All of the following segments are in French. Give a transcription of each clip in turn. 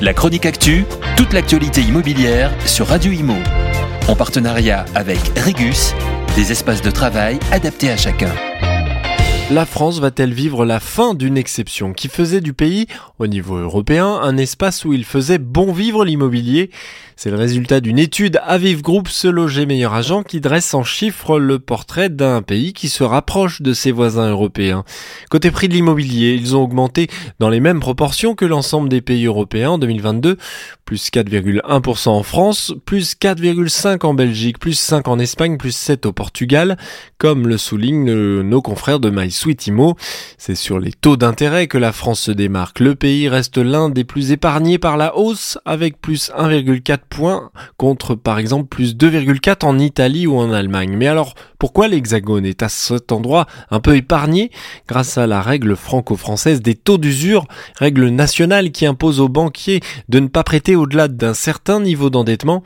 La chronique actu, toute l'actualité immobilière sur Radio Imo. En partenariat avec Regus, des espaces de travail adaptés à chacun. La France va-t-elle vivre la fin d'une exception qui faisait du pays, au niveau européen, un espace où il faisait bon vivre l'immobilier? C'est le résultat d'une étude Aviv Group Se Loger Meilleur Agent qui dresse en chiffres le portrait d'un pays qui se rapproche de ses voisins européens. Côté prix de l'immobilier, ils ont augmenté dans les mêmes proportions que l'ensemble des pays européens en 2022, plus 4,1% en France, plus 4,5% en Belgique, plus 5% en Espagne, plus 7% au Portugal, comme le soulignent nos confrères de My Sweetimo. C'est sur les taux d'intérêt que la France se démarque. Le pays reste l'un des plus épargnés par la hausse avec plus 1,4 contre par exemple plus 2,4 en Italie ou en Allemagne. Mais alors pourquoi l'Hexagone est à cet endroit un peu épargné grâce à la règle franco-française des taux d'usure, règle nationale qui impose aux banquiers de ne pas prêter au-delà d'un certain niveau d'endettement,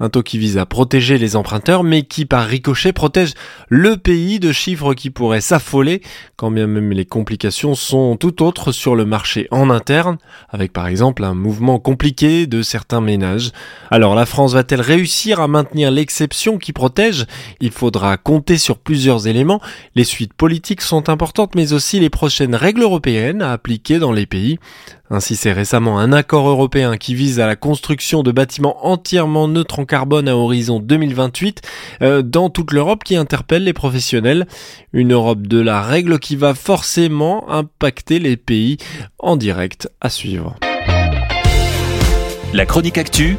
un taux qui vise à protéger les emprunteurs mais qui par ricochet protège le pays de chiffres qui pourraient s'affoler quand bien même les complications sont tout autres sur le marché en interne, avec par exemple un mouvement compliqué de certains ménages. Alors la France va-t-elle réussir à maintenir l'exception qui protège? Il faudra compter sur plusieurs éléments. Les suites politiques sont importantes mais aussi les prochaines règles européennes à appliquer dans les pays. Ainsi, c'est récemment un accord européen qui vise à la construction de bâtiments entièrement neutres en carbone à horizon 2028 euh, dans toute l'Europe qui interpelle les professionnels. Une Europe de la règle qui va forcément impacter les pays en direct à suivre. La chronique actu,